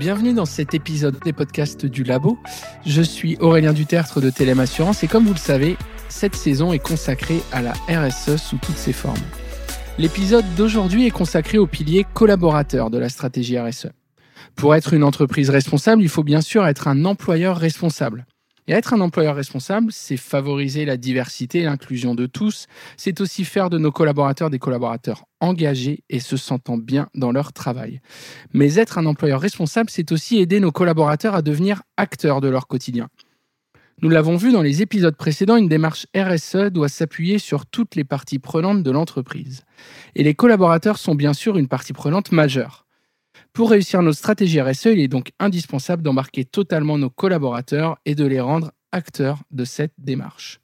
Bienvenue dans cet épisode des podcasts du Labo. Je suis Aurélien Dutertre de Télém Assurance et comme vous le savez, cette saison est consacrée à la RSE sous toutes ses formes. L'épisode d'aujourd'hui est consacré au pilier collaborateur de la stratégie RSE. Pour être une entreprise responsable, il faut bien sûr être un employeur responsable. Et être un employeur responsable, c'est favoriser la diversité et l'inclusion de tous. C'est aussi faire de nos collaborateurs des collaborateurs engagés et se sentant bien dans leur travail. Mais être un employeur responsable, c'est aussi aider nos collaborateurs à devenir acteurs de leur quotidien. Nous l'avons vu dans les épisodes précédents, une démarche RSE doit s'appuyer sur toutes les parties prenantes de l'entreprise. Et les collaborateurs sont bien sûr une partie prenante majeure. Pour réussir notre stratégie RSE, il est donc indispensable d'embarquer totalement nos collaborateurs et de les rendre acteurs de cette démarche.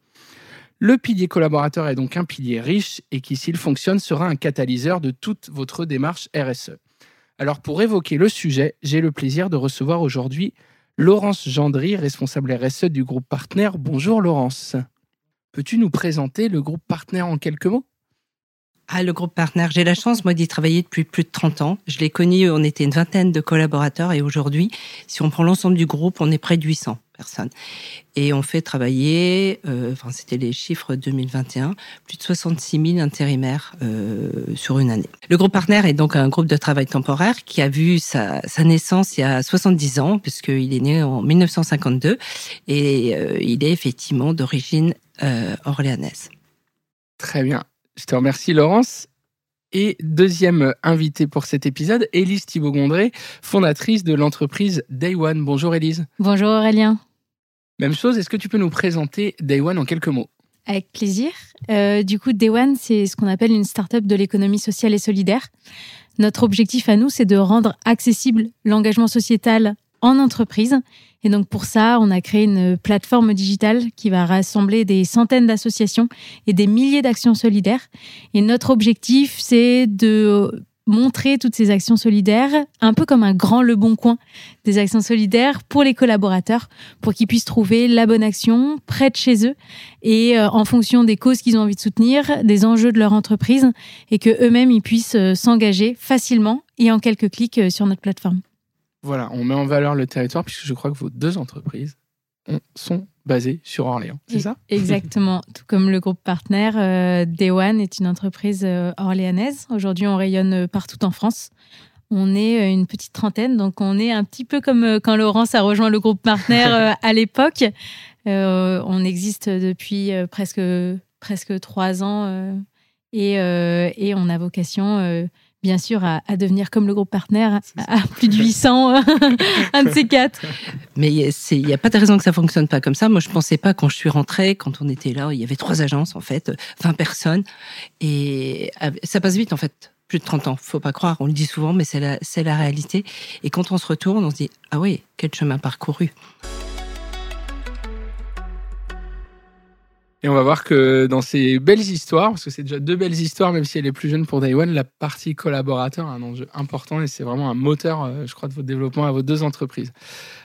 Le pilier collaborateur est donc un pilier riche et qui, s'il fonctionne, sera un catalyseur de toute votre démarche RSE. Alors pour évoquer le sujet, j'ai le plaisir de recevoir aujourd'hui Laurence Gendry, responsable RSE du groupe Partenaire. Bonjour Laurence. Peux-tu nous présenter le groupe Partenaire en quelques mots? Ah, le groupe partenaire, j'ai la chance, moi, d'y travailler depuis plus de 30 ans. Je l'ai connu, on était une vingtaine de collaborateurs et aujourd'hui, si on prend l'ensemble du groupe, on est près de 800 personnes. Et on fait travailler, euh, enfin, c'était les chiffres 2021, plus de 66 000 intérimaires euh, sur une année. Le groupe partenaire est donc un groupe de travail temporaire qui a vu sa, sa naissance il y a 70 ans, puisqu'il est né en 1952 et euh, il est effectivement d'origine euh, orléanaise. Très bien. Je te remercie, Laurence. Et deuxième invitée pour cet épisode, Élise Thibault-Gondré, fondatrice de l'entreprise Day One. Bonjour Élise. Bonjour Aurélien. Même chose, est-ce que tu peux nous présenter Day One en quelques mots? Avec plaisir. Euh, du coup, Day One, c'est ce qu'on appelle une start-up de l'économie sociale et solidaire. Notre objectif à nous, c'est de rendre accessible l'engagement sociétal en entreprise. Et donc pour ça, on a créé une plateforme digitale qui va rassembler des centaines d'associations et des milliers d'actions solidaires. Et notre objectif, c'est de montrer toutes ces actions solidaires, un peu comme un grand Le Bon Coin des actions solidaires pour les collaborateurs, pour qu'ils puissent trouver la bonne action près de chez eux et euh, en fonction des causes qu'ils ont envie de soutenir, des enjeux de leur entreprise, et que eux-mêmes ils puissent euh, s'engager facilement et en quelques clics euh, sur notre plateforme. Voilà, on met en valeur le territoire puisque je crois que vos deux entreprises sont basées sur Orléans, c'est ça? Exactement, tout comme le groupe partenaire, euh, Day One est une entreprise euh, orléanaise. Aujourd'hui, on rayonne euh, partout en France. On est une petite trentaine, donc on est un petit peu comme quand Laurence a rejoint le groupe partenaire à l'époque. on existe depuis presque, presque trois ans et, et on a vocation bien sûr, à, devenir comme le groupe partenaire, à, plus de 800, un de ces quatre. Mais il n'y a pas de raison que ça fonctionne pas comme ça. Moi, je pensais pas quand je suis rentrée, quand on était là, il y avait trois agences, en fait, 20 personnes. Et ça passe vite, en fait. Plus de 30 ans, faut pas croire, on le dit souvent, mais c'est la, la réalité. Et quand on se retourne, on se dit, ah oui, quel chemin parcouru. Et on va voir que dans ces belles histoires, parce que c'est déjà deux belles histoires, même si elle est plus jeune pour One, la partie collaborateur a un enjeu important et c'est vraiment un moteur, euh, je crois, de votre développement à vos deux entreprises.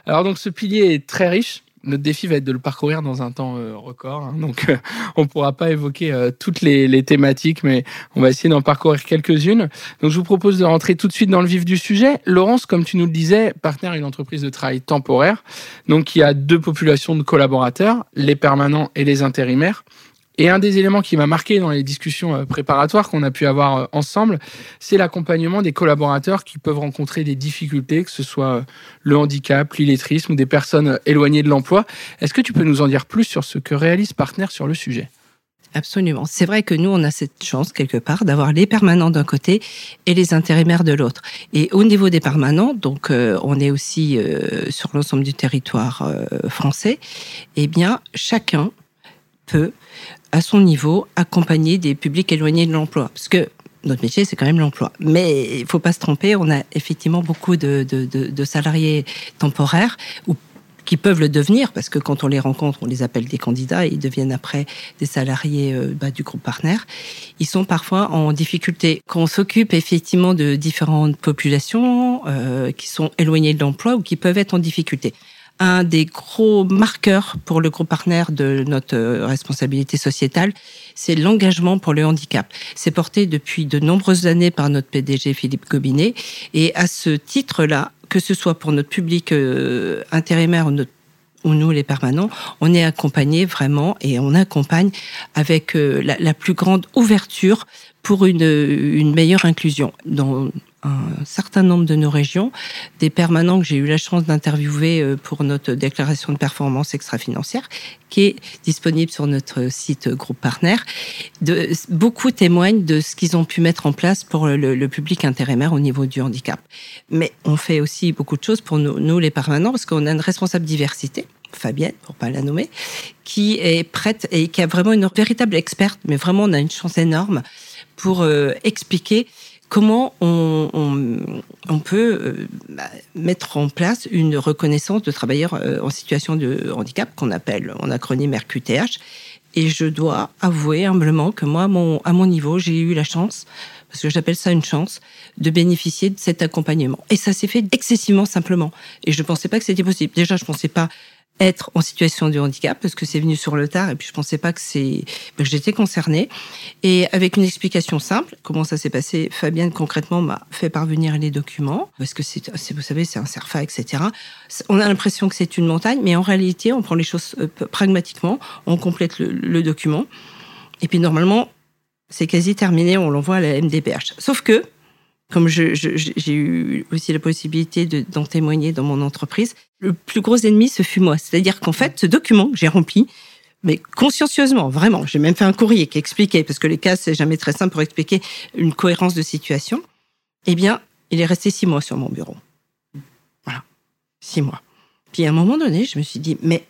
Alors donc ce pilier est très riche. Notre défi va être de le parcourir dans un temps euh, record, hein. donc euh, on ne pourra pas évoquer euh, toutes les, thématiques, mais on va essayer d'en parcourir quelques-unes. Donc je vous propose de rentrer tout de suite dans le vif du sujet. Laurence, comme tu nous le disais, partenaire une entreprise de travail temporaire, donc qui a deux populations de collaborateurs, les permanents et les intérimaires. Et un des éléments qui m'a marqué dans les discussions euh, préparatoires qu'on a pu avoir euh, ensemble, c'est l'accompagnement des collaborateurs qui peuvent rencontrer des difficultés, que ce soit euh, le handicap, l'illettrisme ou des personnes éloignées de l'emploi. Est-ce que tu peux nous en dire plus sur ce que réalise Partner sur le sujet? Absolument. C'est vrai que nous, on a cette chance, quelque part, d'avoir les permanents d'un côté et les intérimaires de l'autre. Et au niveau des permanents, donc on est aussi sur l'ensemble du territoire français, eh bien, chacun peut à son niveau, accompagner des publics éloignés de l'emploi. Parce que notre métier, c'est quand même l'emploi. Mais il faut pas se tromper, on a effectivement beaucoup de, de, salariés temporaires ou qui peuvent le devenir, parce que quand on les rencontre, on les appelle des candidats, et ils deviennent après des salariés euh, bah, du groupe partenaire. Ils sont parfois en difficulté. Quand on s'occupe effectivement de différentes populations euh, qui sont éloignées de l'emploi ou qui peuvent être en difficulté un des gros marqueurs pour le groupe partenaire de notre euh, responsabilité sociétale, c'est l'engagement pour le handicap. C'est porté depuis de nombreuses années par notre PDG Philippe Gobinet. Et à ce titre-là, que ce soit pour notre public euh, intérimaire ou, nous les permanents, on est accompagné vraiment et on accompagne avec euh, la, la, plus grande ouverture pour une, une meilleure inclusion. Dans un certain nombre de nos régions, des permanents que j'ai eu la chance d'interviewer euh, pour notre déclaration de performance extra-financière, qui est disponible sur notre site groupe partenaire. De, beaucoup témoignent de ce qu'ils ont pu mettre en place pour le, le, public intérimaire au niveau du handicap. Mais on fait aussi beaucoup de choses pour nous, nous les permanents, parce qu'on a une responsable diversité. Fabienne, pour pas la nommer, qui est prête et qui a vraiment une véritable experte, mais vraiment on a une chance énorme pour euh, expliquer comment on, on, on peut euh, bah, mettre en place une reconnaissance de travailleurs euh, en situation de handicap qu'on appelle en acronyme RQTH. Et je dois avouer humblement que moi, mon, à mon niveau, j'ai eu la chance, parce que j'appelle ça une chance, de bénéficier de cet accompagnement. Et ça s'est fait excessivement simplement. Et je ne pensais pas que c'était possible. Déjà, je ne pensais pas être en situation de handicap parce que c'est venu sur le tard et puis je pensais pas que c'est que j'étais concernée. Et avec une explication simple comment ça s'est passé Fabienne concrètement m'a fait parvenir les documents parce que c'est vous savez c'est un Cerfa etc on a l'impression que c'est une montagne mais en réalité on prend les choses euh, pragmatiquement on complète le, le document et puis normalement c'est quasi terminé on l'envoie à la MDPH sauf que comme j'ai eu aussi la possibilité d'en témoigner dans mon entreprise, le plus gros ennemi, ce fut moi. C'est-à-dire qu'en fait, ce document que j'ai rempli, mais consciencieusement, vraiment, j'ai même fait un courrier qui expliquait, parce que les cas, c'est jamais très simple pour expliquer une cohérence de situation, eh bien, il est resté six mois sur mon bureau. Voilà, six mois. Puis à un moment donné, je me suis dit, mais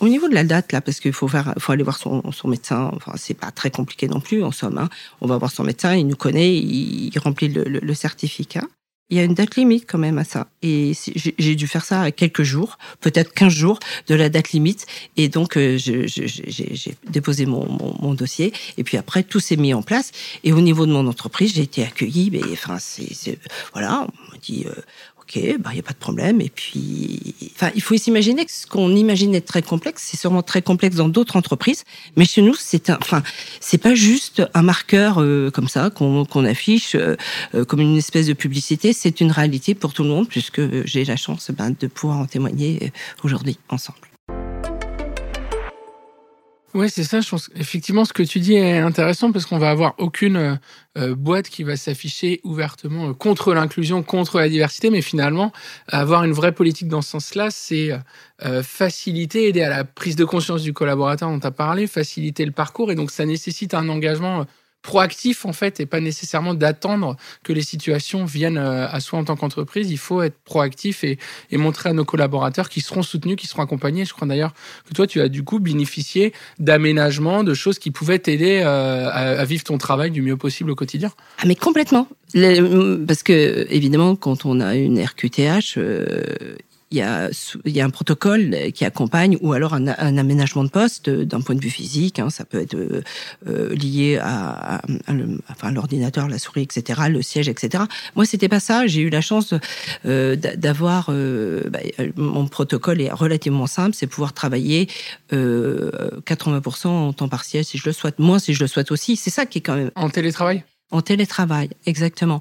au niveau de la date, là, parce qu'il faut faire, faut aller voir son, son médecin. Enfin, c'est pas très compliqué non plus, en somme. Hein. On va voir son médecin, il nous connaît, il, remplit le, le, le, certificat. Il y a une date limite quand même à ça. Et j'ai dû faire ça à quelques jours, peut-être 15 jours de la date limite. Et donc, euh, j'ai déposé mon, mon, mon, dossier. Et puis après, tout s'est mis en place. Et au niveau de mon entreprise, j'ai été accueillie. Mais enfin, c'est voilà, on dit, euh, ok, bah il y a pas de problème. Et puis, enfin, il faut s'imaginer que ce qu'on imagine être très complexe, c'est sûrement très complexe dans d'autres entreprises, mais chez nous, c'est un, enfin, c'est pas juste un marqueur euh, comme ça qu'on qu affiche euh, comme une espèce de publicité. C'est une réalité pour tout le monde, puisque j'ai la chance ben, de pouvoir en témoigner aujourd'hui ensemble. Oui, c'est ça. Je pense effectivement ce que tu dis est intéressant parce qu'on va avoir aucune euh, euh, boîte qui va s'afficher ouvertement euh, contre l'inclusion, contre la diversité, mais finalement avoir une vraie politique dans ce sens-là, c'est faciliter, aider à la prise de conscience du collaborateur dont tu as parlé, faciliter le parcours, et donc ça nécessite un engagement proactif en fait et pas nécessairement d'attendre que les situations viennent euh, à soi en tant qu'entreprise. Il faut être proactif et, montrer à nos collaborateurs qu'ils seront soutenus, qu'ils seront accompagnés. Je crois d'ailleurs que toi, tu as du coup bénéficié d'aménagements, de choses qui pouvaient t'aider euh, à, vivre ton travail du mieux possible au quotidien. Ah mais complètement. Parce que évidemment, quand on a une RQTH, euh, il y, a, il y a un protocole qui accompagne ou alors un, un aménagement de poste d'un point de vue physique. Hein, ça peut être euh, lié à, l'ordinateur, la souris, etc., le siège, etc. Moi, c'était pas ça. J'ai eu la chance euh, d'avoir euh, bah, mon protocole est relativement simple, c'est pouvoir travailler 80% euh, en temps partiel si je le souhaite, moins si je le souhaite aussi. C'est ça qui est quand même en télétravail? En télétravail, exactement.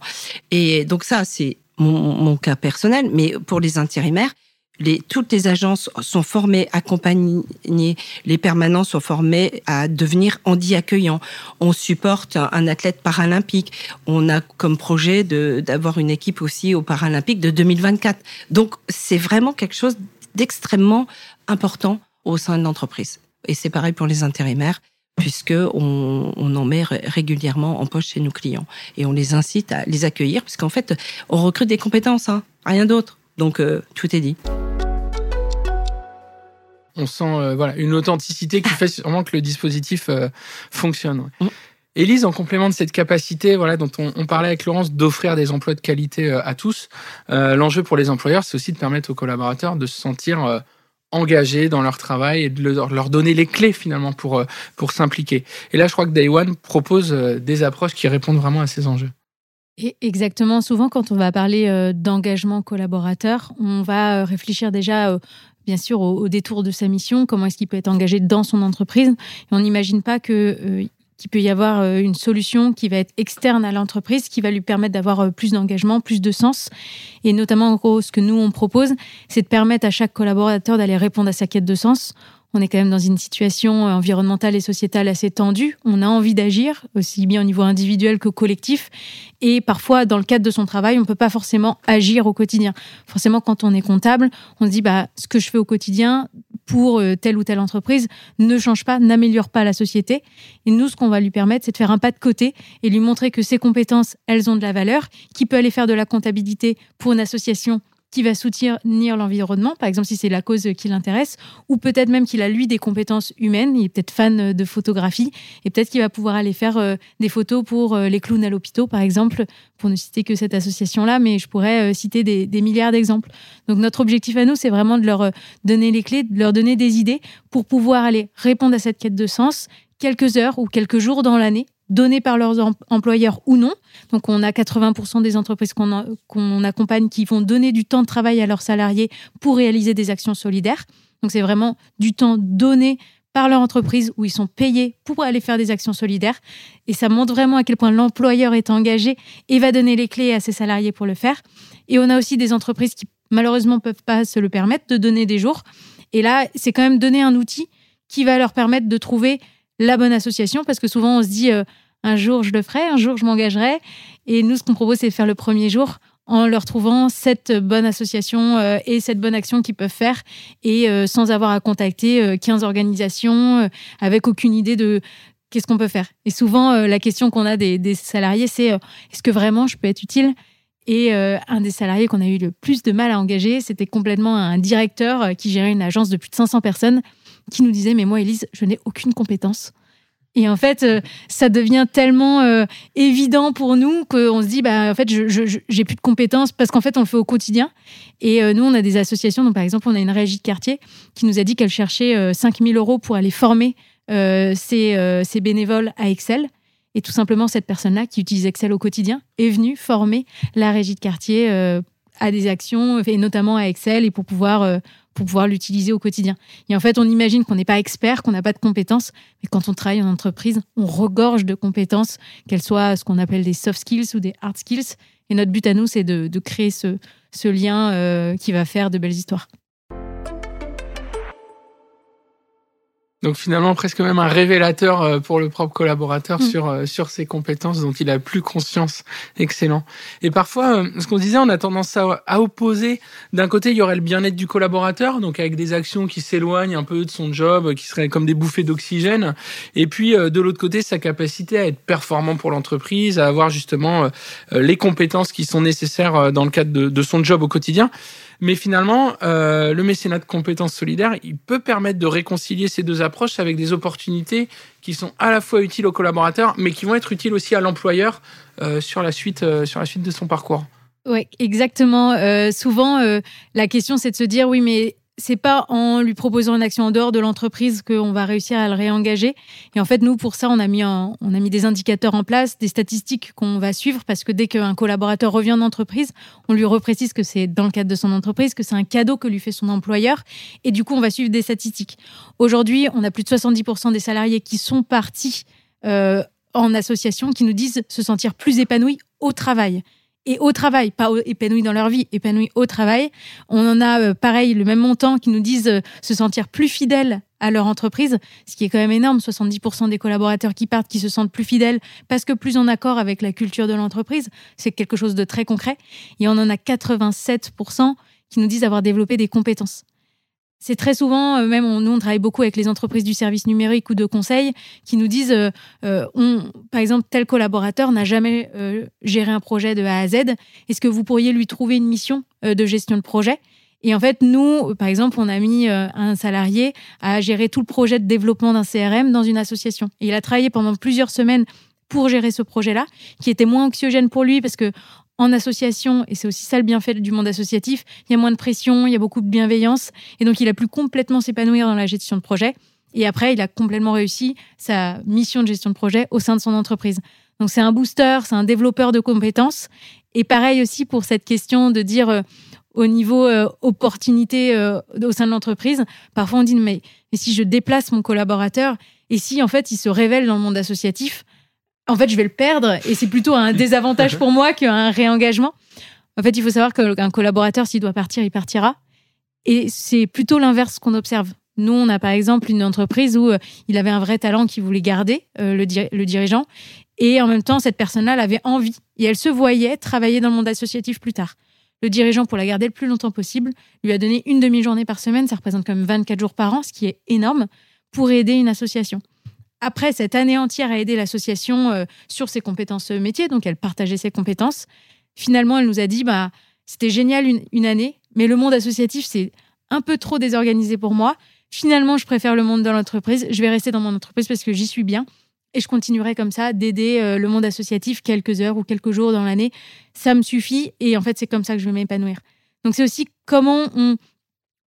Et donc ça, c'est mon, cas personnel, mais pour les intérimaires, les, toutes les agences sont formées, accompagnées, les permanents sont formés à devenir handi accueillants. On supporte un, athlète paralympique. On a comme projet d'avoir une équipe aussi au Paralympique de 2024. Donc c'est vraiment quelque chose d'extrêmement important au sein de l'entreprise. Et c'est pareil pour les intérimaires puisque on, on, en met régulièrement en poche chez nos clients et on les incite à les accueillir puisqu'en fait on recrute des compétences, hein, rien d'autre. Donc euh, tout est dit. On sent euh, voilà une authenticité qui fait sûrement que le dispositif euh, fonctionne. Mmh. Élise, en complément de cette capacité, voilà, dont on, on parlait avec Laurence, d'offrir des emplois de qualité à tous, l'enjeu pour les employeurs, c'est aussi de permettre aux collaborateurs de se sentir engagés dans leur travail et de leur donner les clés finalement pour, euh, pour s'impliquer. Et là, je crois que Day One propose euh, des approches qui répondent vraiment à ces enjeux. Et exactement, souvent quand on va parler euh, d'engagement collaborateur, on va réfléchir déjà bien sûr au, détour de sa mission, comment est-ce qu'il peut être engagé dans son entreprise. Et on n'imagine pas que qu'il peut y avoir euh, une solution qui va être externe à l'entreprise, qui va lui permettre d'avoir euh, plus d'engagement, plus de sens. Et notamment, en gros, ce que nous, on propose, c'est de permettre à chaque collaborateur d'aller répondre à sa quête de sens on est quand même dans une situation euh, environnementale et sociétale assez tendue. On a envie d'agir, aussi bien au niveau individuel que collectif. Et parfois, dans le cadre de son travail, on ne peut pas forcément agir au quotidien. Forcément, quand on est comptable, on se dit, bah, ce que je fais au quotidien pour euh, telle ou telle entreprise ne change pas, n'améliore pas la société. Et nous, ce qu'on va lui permettre, c'est de faire un pas de côté et lui montrer que ses compétences, elles ont de la valeur, qu'il peut aller faire de la comptabilité pour une association qui va soutenir l'environnement, par exemple si c'est la cause qui l'intéresse, ou peut-être même qu'il a lui des compétences humaines, il est peut-être fan de photographie, et peut-être qu'il va pouvoir aller faire euh, des photos pour euh, les clowns à l'hôpital, par exemple, pour ne citer que cette association-là, mais je pourrais euh, citer des, des milliards d'exemples. Donc notre objectif à nous, c'est vraiment de leur donner les clés, de leur donner des idées pour pouvoir aller répondre à cette quête de sens quelques heures ou quelques jours dans l'année donnés par leurs employeurs ou non. Donc on a 80% des entreprises qu'on accompagne qui vont donner du temps de travail à leurs salariés pour réaliser des actions solidaires. Donc c'est vraiment du temps donné par leur entreprise où ils sont payés pour aller faire des actions solidaires. Et ça montre vraiment à quel point l'employeur est engagé et va donner les clés à ses salariés pour le faire. Et on a aussi des entreprises qui malheureusement peuvent pas se le permettre de donner des jours. Et là, c'est quand même donner un outil qui va leur permettre de trouver la bonne association parce que souvent on se dit euh, un jour je le ferai, un jour je m'engagerai. Et nous, ce qu'on propose, c'est de faire le premier jour en leur trouvant cette bonne association euh, et cette bonne action qu'ils peuvent faire et euh, sans avoir à contacter 15 organisations avec aucune idée de qu'est-ce qu'on peut faire. Et souvent, la question qu'on a des, des salariés, c'est est-ce que vraiment je peux être utile? Et un des salariés qu'on a eu le plus de mal à engager, c'était complètement un directeur qui gérait une agence de plus de 500 personnes qui nous disait mais moi Elise je n'ai aucune compétence. Et en fait euh, ça devient tellement euh, évident pour nous qu'on se dit bah en fait je j'ai plus de compétences parce qu'en fait on le fait au quotidien. Et euh, nous on a des associations. Donc par exemple on a une régie de quartier qui nous a dit qu'elle cherchait 5000 euros pour aller former ses, ses bénévoles à Excel. Et tout simplement cette personne là qui utilise Excel au quotidien est venue former la régie de quartier à des actions et notamment à Excel et pour pouvoir pour pouvoir l'utiliser au quotidien. Et en fait, on imagine qu'on n'est pas expert, qu'on n'a pas de compétences, mais quand on travaille en entreprise, on regorge de compétences, qu'elles soient ce qu'on appelle des soft skills ou des hard skills. Et notre but à nous, c'est de, créer ce, lien euh, qui va faire de belles histoires. Donc finalement presque même un révélateur euh, pour le propre collaborateur mm. sur euh, sur ses compétences dont il a plus conscience. Excellent. Et parfois, euh, ce qu'on disait, on a tendance à, à opposer. D'un côté, il y aurait le bien-être du collaborateur, donc avec des actions qui s'éloignent un peu de son job, qui seraient comme des bouffées d'oxygène. Et puis de l'autre côté, sa capacité à être performant pour l'entreprise, à avoir justement les compétences qui sont nécessaires dans le cadre de, de son job au quotidien. Mais finalement, euh, le mécénat de compétences solidaires, il peut permettre de réconcilier ces deux approches avec des opportunités qui sont à la fois utiles aux collaborateurs, mais qui vont être utiles aussi à l'employeur euh, sur, la suite, euh, sur la suite de son parcours. Oui, exactement. souvent, la question, c'est de se dire, oui, mais c'est pas en lui proposant une action en dehors de l'entreprise qu'on va réussir à le réengager. Et en fait, nous, pour ça, on a mis, on a mis des indicateurs en place, des statistiques qu'on va suivre parce que dès qu'un collaborateur revient en entreprise, on lui reprécise que c'est dans le cadre de son entreprise, que c'est un cadeau que lui fait son employeur. Et du coup, on va suivre des statistiques. Aujourd'hui, on a plus de 70% des salariés qui sont partis euh, en association qui nous disent se sentir plus épanouis au travail et au travail, pas épanouis dans leur vie, épanouis au travail. On en a euh, pareil le même montant qui nous disent euh, se sentir plus fidèles à leur entreprise, ce qui est quand même énorme. 70% des collaborateurs qui partent qui se sentent plus fidèles parce que plus en accord avec la culture de l'entreprise, c'est quelque chose de très concret. Et on en a 87% qui nous disent avoir développé des compétences. C'est très souvent, euh, même nous on travaille beaucoup avec les entreprises du service numérique ou de conseil, qui nous disent, euh, euh, on, par exemple, tel collaborateur n'a jamais géré un projet de A à Z. Est-ce que vous pourriez lui trouver une mission de gestion de projet? Et en fait, nous, par exemple, on a mis un salarié à gérer tout le projet de développement d'un CRM dans une association. Et il a travaillé pendant plusieurs semaines pour gérer ce projet-là, qui était moins anxiogène pour lui parce que en association, et c'est aussi ça le bienfait du monde associatif, il y a moins de pression, il y a beaucoup de bienveillance, et donc il a pu complètement s'épanouir dans la gestion de projet. Et après, il a complètement réussi sa mission de gestion de projet au sein de son entreprise. Donc c'est un booster, c'est un développeur de compétences. Et pareil aussi pour cette question de dire, euh, au niveau euh, opportunité euh, au sein de l'entreprise, parfois on dit mais, mais si je déplace mon collaborateur et si en fait il se révèle dans le monde associatif, en fait je vais le perdre et c'est plutôt un désavantage pour moi qu'un réengagement. En fait, il faut savoir qu'un collaborateur, s'il doit partir, il partira. Et c'est plutôt l'inverse qu'on observe. Nous, on a par exemple une entreprise où euh, il avait un vrai talent qu'il voulait garder, le, le, dirigeant, et en même temps, cette personne-là avait envie et elle se voyait travailler dans le monde associatif plus tard. Le dirigeant, pour la garder le plus longtemps possible, lui a donné une demi-journée par semaine, ça représente comme 24 jours par an, ce qui est énorme, pour aider une association. Après cette année entière à aider l'association euh, sur ses compétences métiers, donc elle partageait ses compétences, finalement, elle nous a dit bah, c'était génial une année, mais le monde associatif, c'est un peu trop désorganisé pour moi. Finalement, je préfère le monde de l'entreprise. Je vais rester dans mon entreprise parce que j'y suis bien et je continuerai comme ça d'aider euh, le monde associatif quelques heures ou quelques jours dans l'année. Ça me suffit et en fait, c'est comme ça que je vais m'épanouir. Donc, c'est aussi comment on,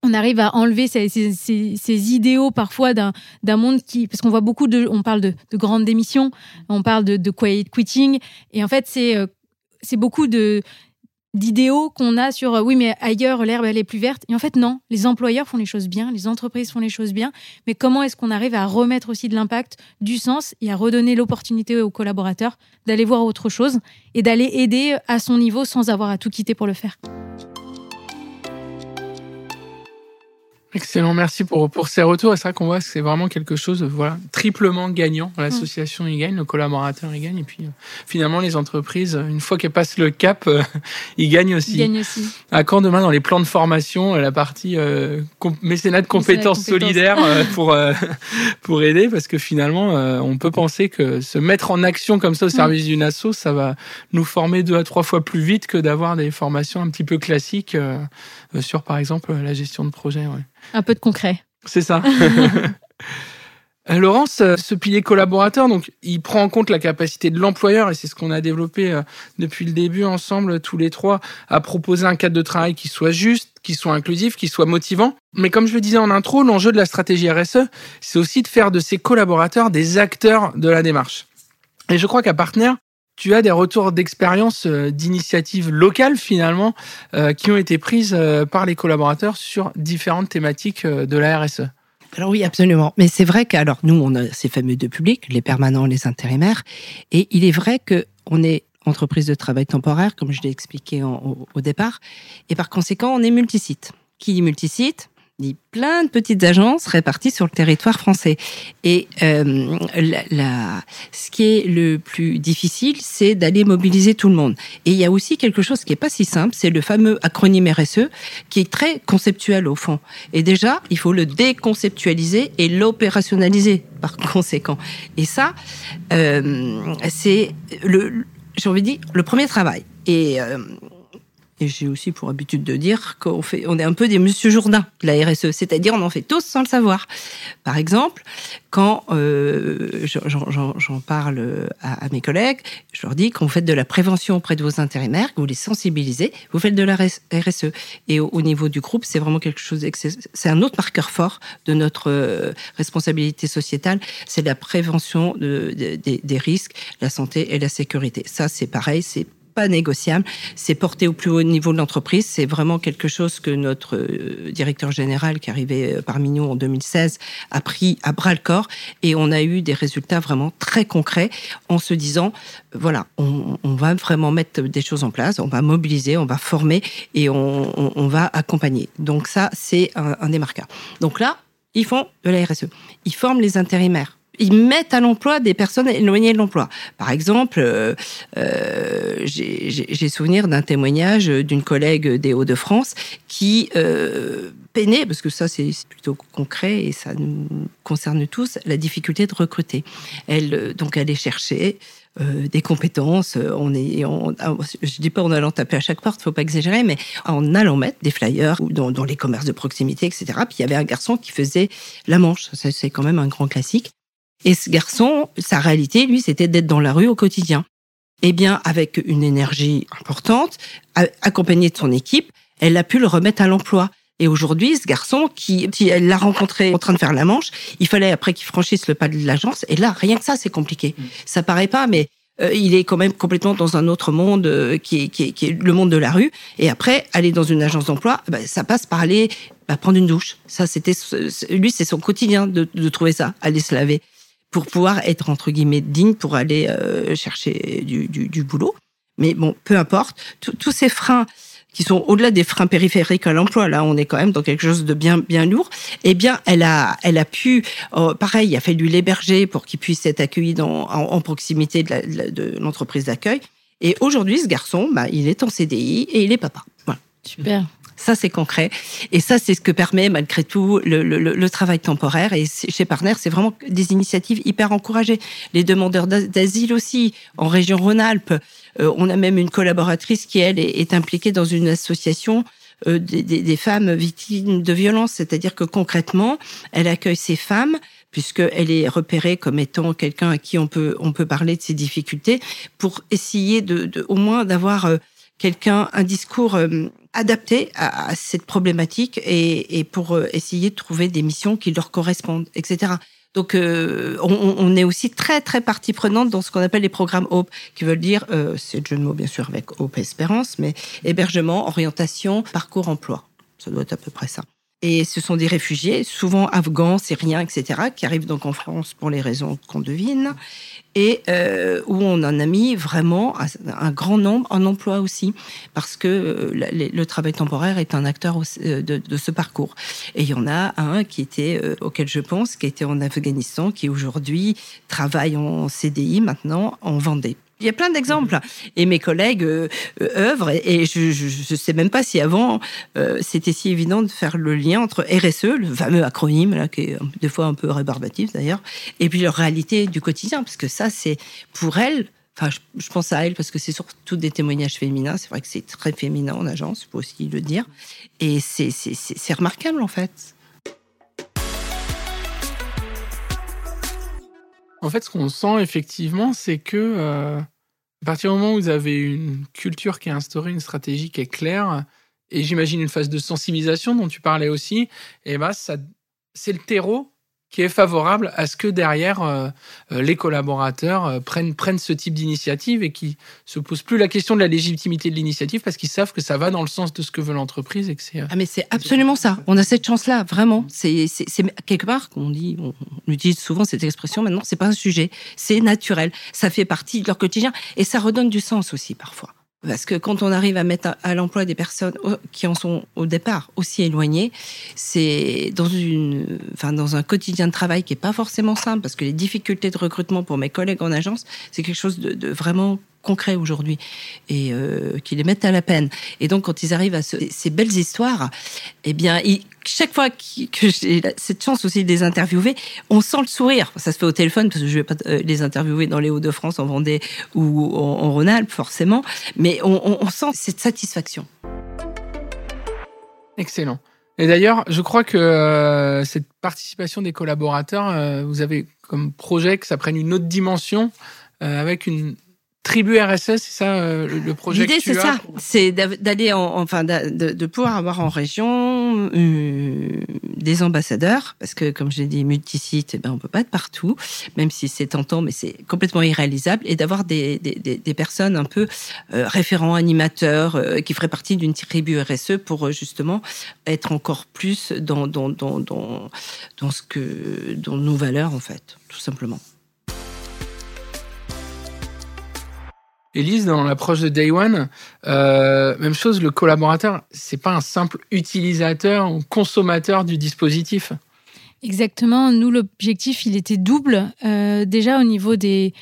on arrive à enlever ces, idéaux parfois d'un monde qui. Parce qu'on voit beaucoup de. On parle de, de grandes démissions, on parle de, quiet quitting. Et en fait, c'est euh, beaucoup d'idéaux qu'on a sur euh, oui mais ailleurs l'herbe elle est plus verte et en fait non les employeurs font les choses bien les entreprises font les choses bien mais comment est-ce qu'on arrive à remettre aussi de l'impact du sens et à redonner l'opportunité aux collaborateurs d'aller voir autre chose et d'aller aider à son niveau sans avoir à tout quitter pour le faire? Excellent, merci pour, pour ces retours. Et c'est vrai qu'on voit que c'est vraiment quelque chose, voilà, triplement gagnant. L'association y gagne, le collaborateur y gagne, et puis euh, finalement les entreprises, une fois qu'elles passent le cap, euh, ils gagnent aussi. Ils gagnent aussi. À quand demain dans les plans de formation, la partie euh, mécénat de compétences solidaires pour pour aider, parce que finalement, on peut penser que se mettre en action comme ça au service d'une asso, ça va nous former deux à trois fois plus vite que d'avoir des formations un petit peu classiques sur, par exemple, la gestion de projet. Ouais. Un peu de concret. C'est ça. Euh, Laurence, euh, ce pilier collaborateur, donc, il prend en compte la capacité de l'employeur, et c'est ce qu'on a développé euh, depuis le début ensemble, tous les trois, à proposer un cadre de travail qui soit juste, qui soit inclusif, qui soit motivant. Mais comme je le disais en intro, l'enjeu de la stratégie RSE, c'est aussi de faire de ses collaborateurs des acteurs de la démarche. Et je crois qu'à Partenaire, tu as des retours d'expérience euh, d'initiatives locales finalement euh, qui ont été prises euh, par les collaborateurs sur différentes thématiques de la RSE. Alors oui, absolument. Mais c'est vrai qu'alors nous, on a ces fameux deux publics, les permanents, les intérimaires, et il est vrai que on est entreprise de travail temporaire, comme je l'ai expliqué au, au départ, et par conséquent, on est multisite. Qui dit multisite dit plein de petites agences réparties sur le territoire français. Et euh, ce qui est le plus difficile, c'est d'aller mobiliser tout le monde. Et il y a aussi quelque chose qui est pas si simple, c'est le fameux acronyme RSE, qui est très conceptuel au fond. Et déjà, il faut le déconceptualiser et l'opérationnaliser par conséquent. Et ça, euh, c'est le, j'ai envie de dire, le premier travail. Et euh, et j'ai aussi pour habitude de dire qu'on fait, on est un peu des Monsieur Jourdain de la RSE, c'est-à-dire on en fait tous sans le savoir. Par exemple, quand euh, j'en parle à, mes collègues, je leur dis qu'on fait de la prévention auprès de vos intérimaires, que vous les sensibilisez, vous faites de la RSE. Et au, niveau du groupe, c'est vraiment quelque chose, c'est un autre marqueur fort de notre euh, responsabilité sociétale, c'est la prévention de, des risques, la santé et la sécurité. Ça, c'est pareil, c'est pas négociable. C'est porté au plus haut niveau de l'entreprise. C'est vraiment quelque chose que notre euh, directeur général, qui arrivait euh, parmi nous en 2016, a pris à bras le corps. Et on a eu des résultats vraiment très concrets en se disant, euh, voilà, on, va vraiment mettre des choses en place, on va mobiliser, on va former et on, va accompagner. Donc ça, c'est un, un. Donc là, ils font de la RSE. Ils forment les intérimaires ils mettent à l'emploi des personnes éloignées de l'emploi. Par exemple, j'ai souvenir d'un témoignage d'une collègue des Hauts-de-France qui euh, peinait, parce que ça c'est plutôt concret et ça nous concerne tous, la difficulté de recruter. Elle euh, donc allait chercher euh, des compétences. Euh, on est, on, ah, je dis pas en allant taper à chaque porte, faut pas exagérer, mais en allant mettre des flyers dans, dans les commerces de proximité, etc. Puis il y avait un garçon qui faisait la manche. C'est quand même un grand classique. Et ce garçon, sa réalité, lui, c'était d'être dans la rue au quotidien. Eh bien, avec une énergie importante, accompagnée de son équipe, elle a pu le remettre à l'emploi. Et aujourd'hui, ce garçon, qui, elle l'a rencontré en train de faire la manche, il fallait après qu'il franchisse le pas de l'agence. Et là, rien que ça, c'est compliqué. Mm. Ça paraît pas, mais euh, il est quand même complètement dans un autre monde euh, qui, est, qui, qui, est, le monde de la rue. Et après, aller dans une agence d'emploi, bah, ça passe par aller bah, prendre une douche. Ça, c'était lui, c'est son quotidien de, de, trouver ça, aller se laver pour pouvoir être entre guillemets digne pour aller euh, chercher du, du, boulot. Mais bon, peu importe. Tous ces freins qui sont au-delà des freins périphériques à l'emploi. Là, on est quand même dans quelque chose de bien bien lourd. Eh bien, elle a elle a pu, oh, pareil, il a fallu l'héberger pour qu'il puisse être accueilli dans, en, proximité de l'entreprise d'accueil. Et aujourd'hui, ce garçon, bah, il est en CDI et il est papa. Voilà. Super. Ça, c'est concret. Et ça, c'est ce que permet malgré tout le, le, le travail temporaire. Et chez Partner, c'est vraiment des initiatives hyper encouragées. Les demandeurs d'asile aussi, en région Rhône-Alpes. Euh, on a même une collaboratrice qui, elle, est, impliquée dans une association euh, des, des, femmes victimes de violences. C'est-à-dire que concrètement, elle accueille ces femmes puisqu'elle est repérée comme étant quelqu'un à qui on peut, on peut parler de ses difficultés, pour essayer de, de au moins d'avoir euh, quelqu'un, un discours adapté à, cette problématique et, et pour euh, essayer de trouver des missions qui leur correspondent, etc. Donc, euh, on, on, est aussi très, très partie prenante dans ce qu'on appelle les programmes HOPE, qui veulent dire, euh, c'est le jeu de mots bien sûr avec HOPE Espérance, mais hébergement, orientation, parcours emploi. Ça doit être à peu près ça. Et ce sont des réfugiés, souvent afghans, syriens, etc., qui arrivent donc en France pour les raisons qu'on devine, et euh, où on en a mis vraiment un grand nombre en emploi aussi, parce que euh, le travail temporaire est un acteur euh, de, ce parcours. Et il y en a un qui était, auquel je pense, qui était en Afghanistan, qui aujourd'hui travaille en CDI maintenant en Vendée. Il y a plein d'exemples. Et mes collègues euh, euh œuvrent, et, je ne sais même pas si avant, euh, c'était si évident de faire le lien entre RSE, le fameux acronyme, là, qui est des fois un peu rébarbatif d'ailleurs, et puis leur réalité du quotidien, parce que ça, c'est pour elles, enfin, je, je, pense à elles parce que c'est surtout des témoignages féminins, c'est vrai que c'est très féminin en agence, il faut aussi le dire, et c'est remarquable en fait. En fait, ce qu'on sent effectivement, c'est que euh, à partir du moment où vous avez une culture qui est instaurée, une stratégie qui est claire, et j'imagine une phase de sensibilisation dont tu parlais aussi, et ben ça, c'est le terreau qui est favorable à ce que derrière euh, euh, les collaborateurs euh, prennent, prennent ce type d'initiative et qui se posent plus la question de la légitimité de l'initiative parce qu'ils savent que ça va dans le sens de ce que veut l'entreprise et que c'est. Ah mais c'est absolument ça. On a cette chance-là, vraiment. C'est quelque part, comme on dit, on utilise souvent cette expression. Maintenant, c'est pas un sujet, c'est naturel. Ça fait partie de leur quotidien et ça redonne du sens aussi parfois. Parce que quand on arrive à mettre à l'emploi des personnes qui en sont au départ aussi éloignées, c'est dans une, enfin dans un quotidien de travail qui est pas forcément simple, parce que les difficultés de recrutement pour mes collègues en agence, c'est quelque chose de vraiment concret aujourd'hui et euh, qui les mettent à la peine. Et donc, quand ils arrivent à ce, ces belles histoires, eh bien, chaque fois que j'ai cette chance aussi de les interviewer, on sent le sourire. Ça se fait au téléphone parce que je vais pas euh, les interviewer dans les Hauts-de-France, en Vendée ou en, Rhône-Alpes forcément, mais on, sent cette satisfaction. Excellent. Et d'ailleurs, je crois que euh, cette participation des collaborateurs, euh, vous avez comme projet que ça prenne une autre dimension avec une, Tribu RSS, c'est ça euh, le projet L'idée, c'est ça. C'est d'aller, enfin, de, de, pouvoir avoir en région euh, des ambassadeurs, parce que, comme je l'ai dit, multisite, eh ben, on peut pas être partout, même si c'est tentant, mais c'est complètement irréalisable, et d'avoir des, des, des, personnes un peu euh, référents, animateurs, euh, qui feraient partie d'une tribu RSE pour justement être encore plus dans, dans, dans, dans, dans ce que, dans nos valeurs, en fait, tout simplement. Elise, dans l'approche de Day One, euh, même chose, le collaborateur, c'est pas un simple utilisateur ou consommateur du dispositif. Exactement. Nous, l'objectif, il était double. Euh, déjà au niveau des,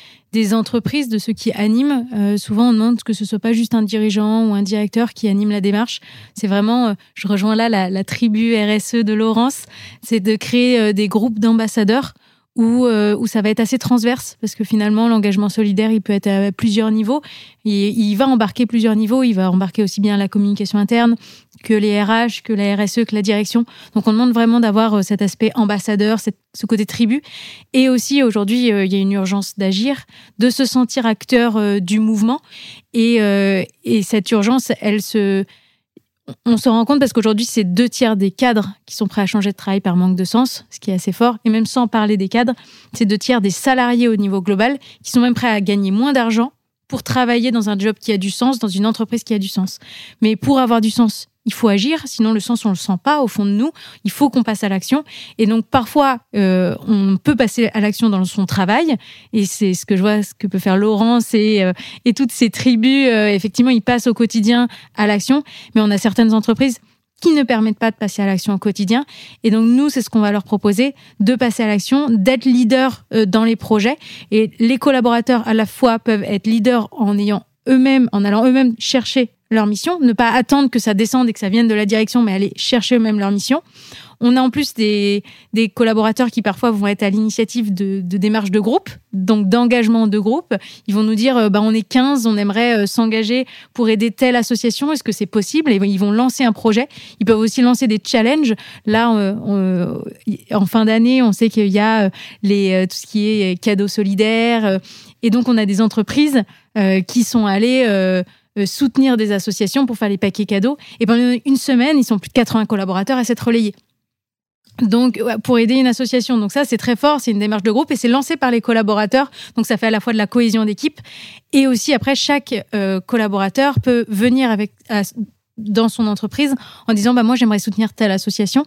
entreprises, de ceux qui animent. Euh, souvent, on demande que ce soit pas juste un dirigeant ou un directeur qui anime la démarche. C'est vraiment, je rejoins là la, tribu RSE de Laurence, c'est de créer des groupes d'ambassadeurs où, euh, où ça va être assez transverse parce que finalement l'engagement solidaire il peut être à plusieurs niveaux. Il, va embarquer plusieurs niveaux. Il va embarquer aussi bien la communication interne que les RH que la RSE que la direction. Donc on demande vraiment d'avoir euh, cet aspect ambassadeur ce côté tribu. Et aussi aujourd'hui euh, il y a une urgence d'agir de se sentir acteur euh, du mouvement. Et, et cette urgence elle se on se rend compte parce qu'aujourd'hui, c'est deux tiers des cadres qui sont prêts à changer de travail par manque de sens, ce qui est assez fort. Et même sans parler des cadres, c'est deux tiers des salariés au niveau global qui sont même prêts à gagner moins d'argent pour travailler dans un job qui a du sens, dans une entreprise qui a du sens. Mais pour avoir du sens, il faut agir, sinon le sens on le sent pas au fond de nous. Il faut qu'on passe à l'action. Et donc parfois euh, on peut passer à l'action dans son travail. Et c'est ce que je vois, ce que peut faire Laurence et, euh, et toutes ces tribus. Euh, effectivement, ils passent au quotidien à l'action. Mais on a certaines entreprises qui ne permettent pas de passer à l'action au quotidien. Et donc nous, c'est ce qu'on va leur proposer, de passer à l'action, d'être leader dans les projets. Et les collaborateurs à la fois peuvent être leaders en ayant eux-mêmes, en allant eux-mêmes chercher leur mission, ne pas attendre que ça descende et que ça vienne de la direction, mais aller chercher eux-mêmes leur mission. On a en plus des, des collaborateurs qui parfois vont être à l'initiative de, de démarches de groupe, donc d'engagement de groupe. Ils vont nous dire, euh, bah, on est 15, on aimerait euh, s'engager pour aider telle association, est-ce que c'est possible? Et ils vont lancer un projet. Ils peuvent aussi lancer des challenges. Là, euh, en fin d'année, on sait qu'il y a les, tout ce qui est cadeaux solidaires. et donc, on a des entreprises qui sont allées soutenir des associations pour faire les paquets cadeaux. Et pendant une semaine, ils sont plus de 80 collaborateurs à s'être relayés. Donc, pour aider une association. Donc, ça, c'est très fort. C'est une démarche de groupe et c'est lancé par les collaborateurs. Donc, ça fait à la fois de la cohésion d'équipe et aussi, après, chaque euh, collaborateur peut venir avec, dans son entreprise en disant bah moi j'aimerais soutenir telle association.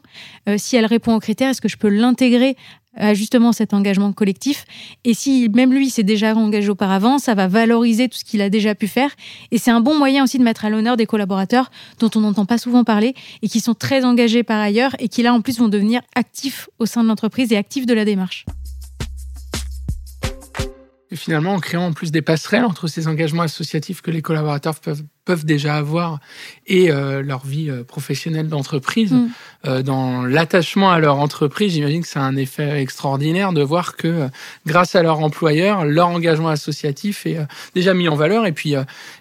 Euh, si elle répond aux critères est-ce que je peux l'intégrer à justement cet engagement collectif? Et si même lui s'est déjà engagé auparavant ça va valoriser tout ce qu'il a déjà pu faire. Et c'est un bon moyen aussi de mettre à l'honneur des collaborateurs dont on n'entend pas souvent parler et qui sont très engagés par ailleurs et qui là en plus vont devenir actifs au sein de l'entreprise et actifs de la démarche. Et finalement, en créant en plus des passerelles entre ces engagements associatifs que les collaborateurs peuvent, peuvent déjà avoir et euh, leur vie euh, professionnelle d'entreprise, mm. euh, dans l'attachement à leur entreprise, j'imagine que c'est un effet extraordinaire de voir que grâce à leur employeur, leur engagement associatif est déjà mis en valeur et puis,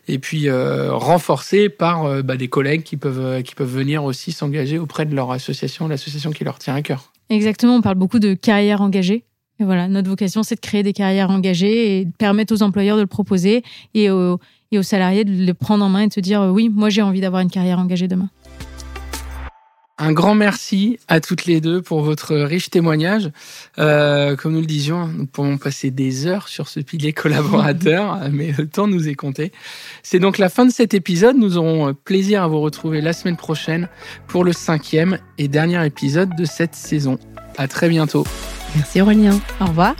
et puis renforcé par bah, des collègues qui peuvent, qui peuvent venir aussi s'engager auprès de leur association, l'association qui leur tient à cœur. Exactement, on parle beaucoup de carrière engagée. Et voilà, notre vocation, c'est de créer des carrières engagées et de permettre aux employeurs de le proposer et aux, et aux salariés de le prendre en main et de se dire oui, moi j'ai envie d'avoir une carrière engagée demain. Un grand merci à toutes les deux pour votre riche témoignage. Euh, comme nous le disions, nous pourrons passer des heures sur ce pilier collaborateur, mais le temps nous est compté. C'est donc la fin de cet épisode. Nous aurons plaisir à vous retrouver la semaine prochaine pour le cinquième et dernier épisode de cette saison. À très bientôt. Merci Aurélien. Au revoir.